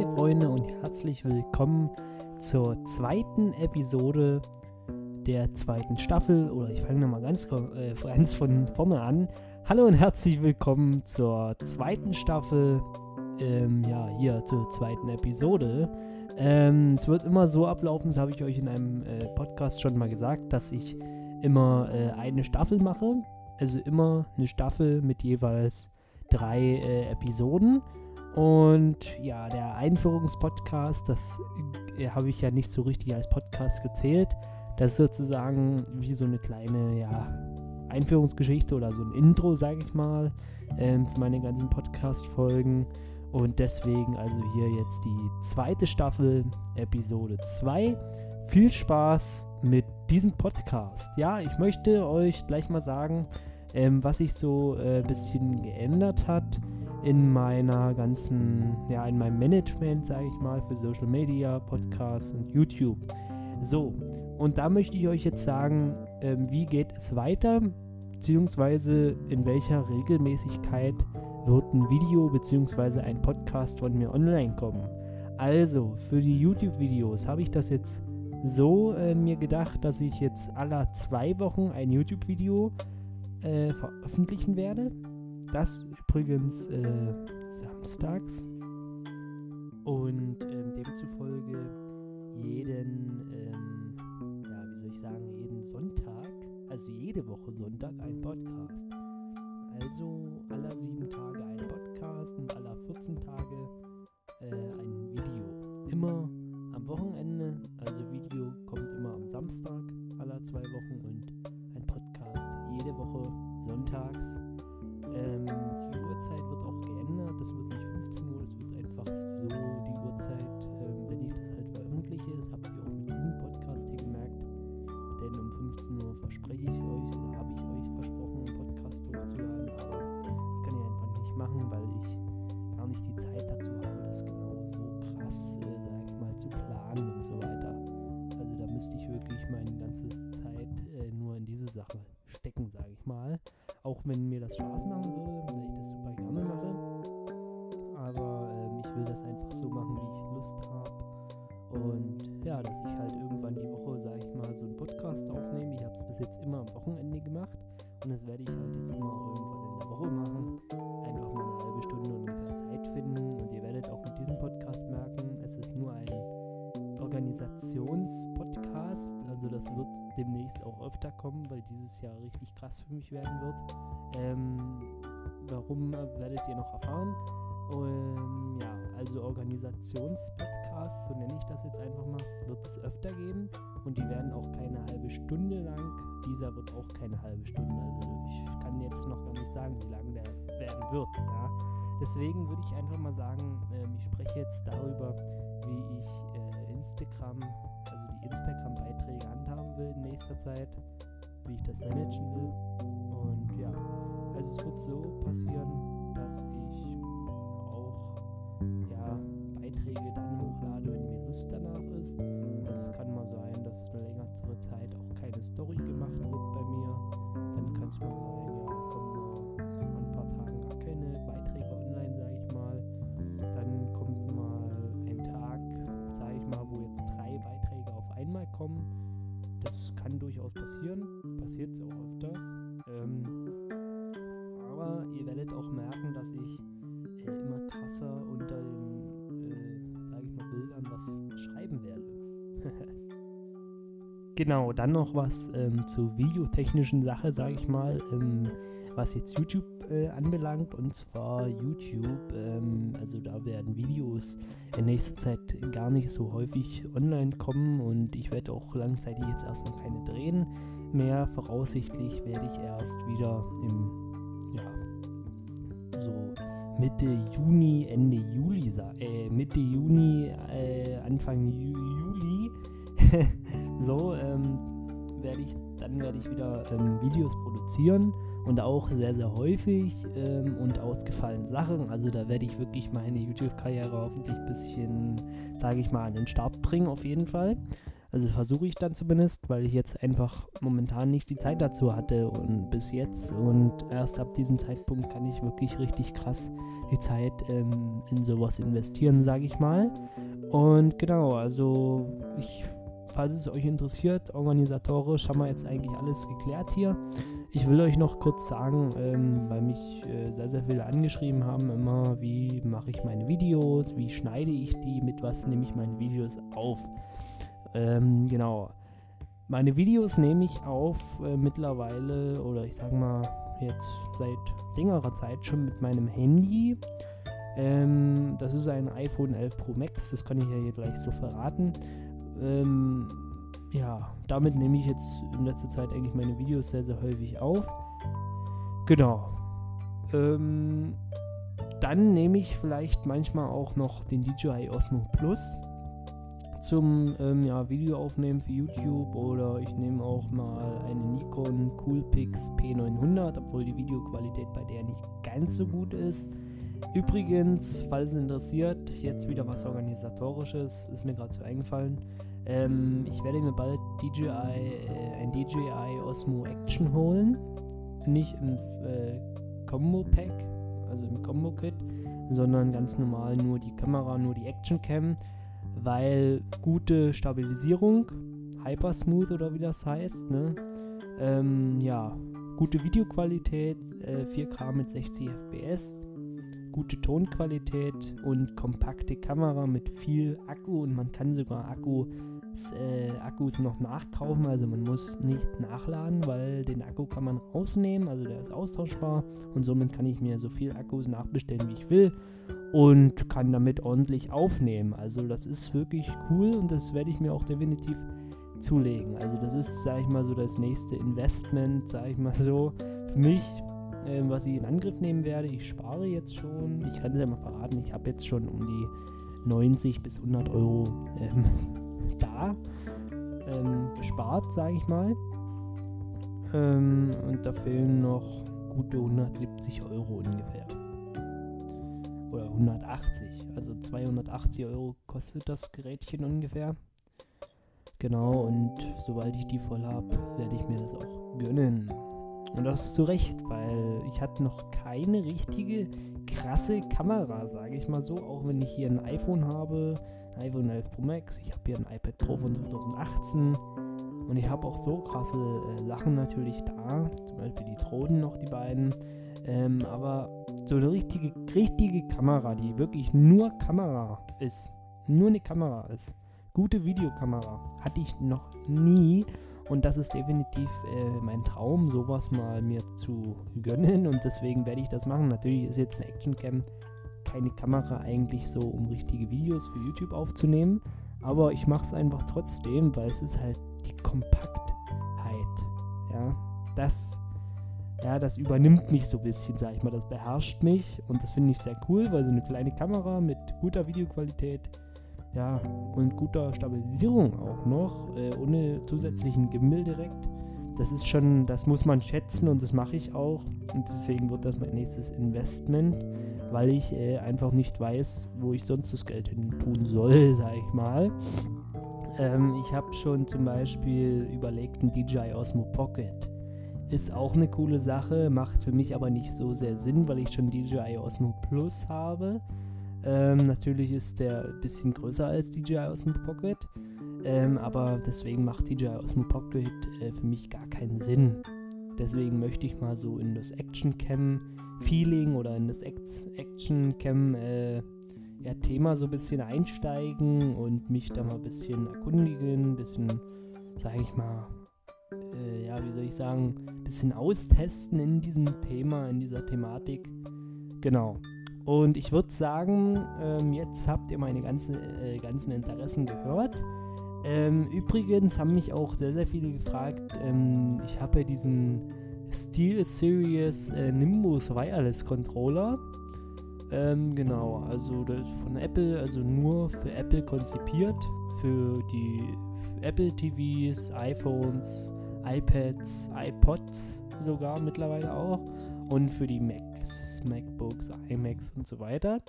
meine Freunde und herzlich willkommen zur zweiten Episode der zweiten Staffel. Oder ich fange nochmal ganz, äh, ganz von vorne an. Hallo und herzlich willkommen zur zweiten Staffel. Ähm, ja, hier zur zweiten Episode. Ähm, es wird immer so ablaufen, das habe ich euch in einem äh, Podcast schon mal gesagt, dass ich immer äh, eine Staffel mache. Also immer eine Staffel mit jeweils drei äh, Episoden. Und ja, der Einführungspodcast, das äh, habe ich ja nicht so richtig als Podcast gezählt. Das ist sozusagen wie so eine kleine, ja, Einführungsgeschichte oder so ein Intro, sage ich mal, ähm, für meine ganzen Podcast-Folgen. Und deswegen also hier jetzt die zweite Staffel, Episode 2. Viel Spaß mit diesem Podcast. Ja, ich möchte euch gleich mal sagen, ähm, was sich so ein äh, bisschen geändert hat in meiner ganzen, ja, in meinem Management, sage ich mal, für Social Media, Podcasts und YouTube. So, und da möchte ich euch jetzt sagen, ähm, wie geht es weiter, beziehungsweise in welcher Regelmäßigkeit wird ein Video beziehungsweise ein Podcast von mir online kommen. Also, für die YouTube-Videos habe ich das jetzt so äh, mir gedacht, dass ich jetzt alle zwei Wochen ein YouTube-Video äh, veröffentlichen werde. Das übrigens äh, samstags. Und ähm, demzufolge jeden, ähm, ja, wie soll ich sagen, jeden Sonntag, also jede Woche Sonntag ein Podcast. Also aller sieben Tage ein Podcast und aller 14 Tage äh, ein Video. Immer am Wochenende, also Video kommt immer am Samstag aller zwei Wochen und ein Podcast jede Woche sonntags. Ähm, die Uhrzeit wird auch geändert. Das wird nicht 15 Uhr, das wird einfach so die Uhrzeit, ähm, wenn ich das halt veröffentliche. Das habt ihr auch mit diesem Podcast hier gemerkt. Denn um 15 Uhr verspreche ich euch oder habe ich euch versprochen, einen Podcast hochzuladen. Aber das kann ich einfach nicht machen, weil ich gar nicht die Zeit dazu habe, das genau so krass, äh, sage ich mal, zu planen und so weiter. Also da müsste ich wirklich meine ganze Zeit äh, nur in diese Sache stecken, sage ich mal. Auch wenn mir das Spaß machen würde, weil ich das super gerne mache. Aber ähm, ich will das einfach so machen, wie ich Lust habe. Und ja, dass ich halt irgendwann die Woche, sage ich mal, so einen Podcast aufnehme. Ich habe es bis jetzt immer am Wochenende gemacht. Und das werde ich halt jetzt immer irgendwann in der Woche machen. Einfach mal eine halbe Stunde ungefähr Zeit finden. Und ihr werdet auch mit diesem Podcast merken, es ist nur ein Organisationspodcast. Demnächst auch öfter kommen, weil dieses Jahr richtig krass für mich werden wird. Ähm, warum äh, werdet ihr noch erfahren? Ähm, ja, also Organisationspodcasts, so nenne ich das jetzt einfach mal, wird es öfter geben und die werden auch keine halbe Stunde lang. Dieser wird auch keine halbe Stunde. Also ich kann jetzt noch gar nicht sagen, wie lang der werden wird. Ja. Deswegen würde ich einfach mal sagen, ähm, ich spreche jetzt darüber, wie ich äh, Instagram, Instagram-Beiträge handhaben will in nächster Zeit, wie ich das managen will. Und ja, also es wird so passieren, dass ich auch ja, Beiträge dann hochlade, wenn mir Lust danach ist. Also es kann mal sein, dass eine längere Zeit auch keine Story gemacht wird bei mir. Dann kann es mal sein, durchaus passieren, passiert es auch öfters. Ähm, aber ihr werdet auch merken, dass ich äh, immer krasser unter den, äh, sage ich mal, Bildern was schreiben werde. genau, dann noch was ähm, zur videotechnischen Sache, sage ich mal, ähm, was jetzt YouTube äh, anbelangt. Und zwar YouTube, ähm, also da werden Videos in nächster Zeit gar nicht so häufig online kommen und ich werde auch langzeitig jetzt erstmal keine drehen mehr. Voraussichtlich werde ich erst wieder im, ja, so Mitte Juni, Ende Juli, äh, Mitte Juni, äh, Anfang Ju Juli, so ähm, werde ich, dann werde ich wieder ähm, Videos produzieren und auch sehr, sehr häufig ähm, und ausgefallene Sachen. Also da werde ich wirklich meine YouTube-Karriere hoffentlich ein bisschen, sage ich mal, an den Start bringen, auf jeden Fall. Also versuche ich dann zumindest, weil ich jetzt einfach momentan nicht die Zeit dazu hatte und bis jetzt und erst ab diesem Zeitpunkt kann ich wirklich richtig krass die Zeit ähm, in sowas investieren, sage ich mal. Und genau, also ich, falls es euch interessiert, organisatorisch haben wir jetzt eigentlich alles geklärt hier. Ich will euch noch kurz sagen, ähm, weil mich äh, sehr, sehr viele angeschrieben haben, immer, wie mache ich meine Videos, wie schneide ich die, mit was nehme ich meine Videos auf. Ähm, genau. Meine Videos nehme ich auf äh, mittlerweile, oder ich sag mal jetzt seit längerer Zeit schon mit meinem Handy. Ähm, das ist ein iPhone 11 Pro Max, das kann ich ja hier gleich so verraten. Ähm, ja, damit nehme ich jetzt in letzter Zeit eigentlich meine Videos sehr, sehr häufig auf. Genau. Ähm, dann nehme ich vielleicht manchmal auch noch den DJI Osmo Plus zum ähm, ja, Video aufnehmen für YouTube oder ich nehme auch mal eine Nikon Coolpix P900, obwohl die Videoqualität bei der nicht ganz so gut ist. Übrigens, falls es interessiert, jetzt wieder was organisatorisches, ist mir gerade so eingefallen. Ähm, ich werde mir bald DJI, äh, ein DJI Osmo Action holen. Nicht im äh, Combo Pack, also im Combo Kit, sondern ganz normal nur die Kamera, nur die Action Cam weil gute Stabilisierung, Hypersmooth oder wie das heißt, ne? Ähm, ja, gute Videoqualität, äh, 4K mit 60 FPS, gute Tonqualität und kompakte Kamera mit viel Akku und man kann sogar Akku äh, Akkus noch nachkaufen, also man muss nicht nachladen, weil den Akku kann man rausnehmen, also der ist austauschbar und somit kann ich mir so viel Akkus nachbestellen, wie ich will und kann damit ordentlich aufnehmen. Also das ist wirklich cool und das werde ich mir auch definitiv zulegen. Also das ist, sage ich mal, so das nächste Investment, sage ich mal so, für mich, äh, was ich in Angriff nehmen werde. Ich spare jetzt schon, ich kann es ja mal verraten, ich habe jetzt schon um die 90 bis 100 Euro ähm, da ähm, gespart, sage ich mal. Ähm, und da fehlen noch gute 170 Euro ungefähr. Oder 180. Also 280 Euro kostet das Gerätchen ungefähr. Genau, und sobald ich die voll habe, werde ich mir das auch gönnen. Und das ist zu Recht, weil ich hatte noch keine richtige krasse Kamera, sage ich mal so. Auch wenn ich hier ein iPhone habe, ein iPhone 11 Pro Max, ich habe hier ein iPad Pro von 2018 und ich habe auch so krasse äh, Sachen natürlich da, zum Beispiel die Drohnen noch, die beiden. Ähm, aber so eine richtige, richtige Kamera, die wirklich nur Kamera ist, nur eine Kamera ist, gute Videokamera, hatte ich noch nie. Und das ist definitiv äh, mein Traum, sowas mal mir zu gönnen. Und deswegen werde ich das machen. Natürlich ist jetzt eine Actioncam keine Kamera eigentlich so, um richtige Videos für YouTube aufzunehmen. Aber ich mache es einfach trotzdem, weil es ist halt die Kompaktheit. Ja, das, ja, das übernimmt mich so ein bisschen, sag ich mal. Das beherrscht mich und das finde ich sehr cool, weil so eine kleine Kamera mit guter Videoqualität ja, und guter Stabilisierung auch noch, äh, ohne zusätzlichen Gimbal direkt. Das ist schon, das muss man schätzen und das mache ich auch. Und deswegen wird das mein nächstes Investment, weil ich äh, einfach nicht weiß, wo ich sonst das Geld hin tun soll, sag ich mal. Ähm, ich habe schon zum Beispiel überlegt, ein DJI Osmo Pocket. Ist auch eine coole Sache, macht für mich aber nicht so sehr Sinn, weil ich schon DJI Osmo Plus habe. Ähm, natürlich ist der ein bisschen größer als DJI Osmo Pocket, ähm, aber deswegen macht DJI Osmo Pocket äh, für mich gar keinen Sinn. Deswegen möchte ich mal so in das Action Cam Feeling oder in das Action Cam äh, ja, Thema so ein bisschen einsteigen und mich da mal ein bisschen erkundigen, ein bisschen, sage ich mal, äh, ja, wie soll ich sagen, ein bisschen austesten in diesem Thema, in dieser Thematik. Genau. Und ich würde sagen, ähm, jetzt habt ihr meine ganzen, äh, ganzen Interessen gehört. Ähm, übrigens haben mich auch sehr, sehr viele gefragt. Ähm, ich habe ja diesen Steel Series äh, Nimbus Wireless Controller. Ähm, genau, also das ist von Apple, also nur für Apple konzipiert. Für die für Apple TVs, iPhones, iPads, iPods sogar mittlerweile auch. Und für die Macs, MacBooks, iMacs und so weiter.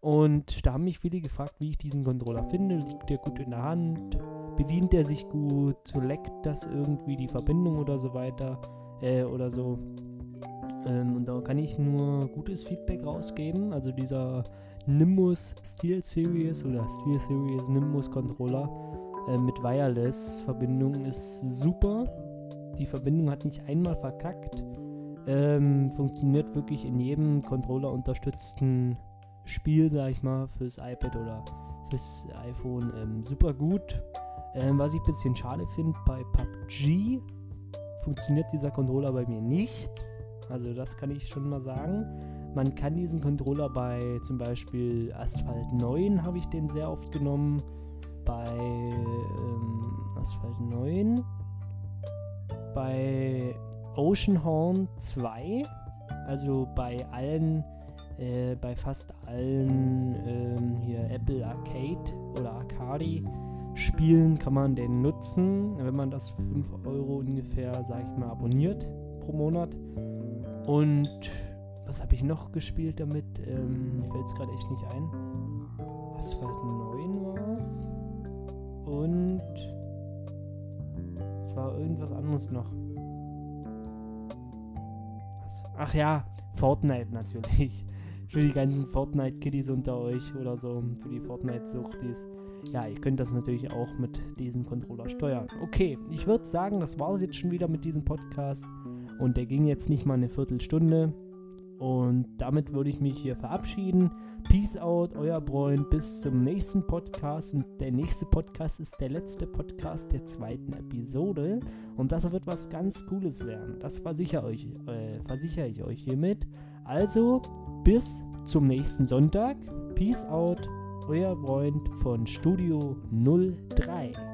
Und da haben mich viele gefragt, wie ich diesen Controller finde. Liegt der gut in der Hand? Bedient er sich gut? Leckt das irgendwie die Verbindung oder so weiter? Äh, oder so. Ähm, und da kann ich nur gutes Feedback rausgeben. Also dieser Nimbus Steel Series oder Steel Series Nimbus Controller äh, mit Wireless-Verbindung ist super. Die Verbindung hat nicht einmal verkackt. Ähm, funktioniert wirklich in jedem Controller unterstützten Spiel, sag ich mal, fürs iPad oder fürs iPhone ähm, super gut. Ähm, was ich ein bisschen schade finde, bei PUBG funktioniert dieser Controller bei mir nicht. Also das kann ich schon mal sagen. Man kann diesen Controller bei zum Beispiel Asphalt 9 habe ich den sehr oft genommen. Bei ähm, Asphalt 9. Bei Oceanhorn 2. Also bei allen, äh, bei fast allen ähm, hier Apple Arcade oder Arcadi Spielen kann man den nutzen, wenn man das für 5 Euro ungefähr, sag ich mal, abonniert pro Monat. Und was habe ich noch gespielt damit? Ähm, mir fällt es gerade echt nicht ein. Asphalt 9 war es. Und es war irgendwas anderes noch. Was? Ach ja, Fortnite natürlich. Für die ganzen Fortnite-Kiddies unter euch oder so, für die Fortnite-Suchtis. Ja, ihr könnt das natürlich auch mit diesem Controller steuern. Okay, ich würde sagen, das war es jetzt schon wieder mit diesem Podcast. Und der ging jetzt nicht mal eine Viertelstunde. Und damit würde ich mich hier verabschieden. Peace out, euer Bräun. Bis zum nächsten Podcast. Und der nächste Podcast ist der letzte Podcast der zweiten Episode. Und das wird was ganz Cooles werden. Das versichere, euch, äh, versichere ich euch hiermit. Also, bis zum nächsten Sonntag. Peace out, euer Freund von Studio 03.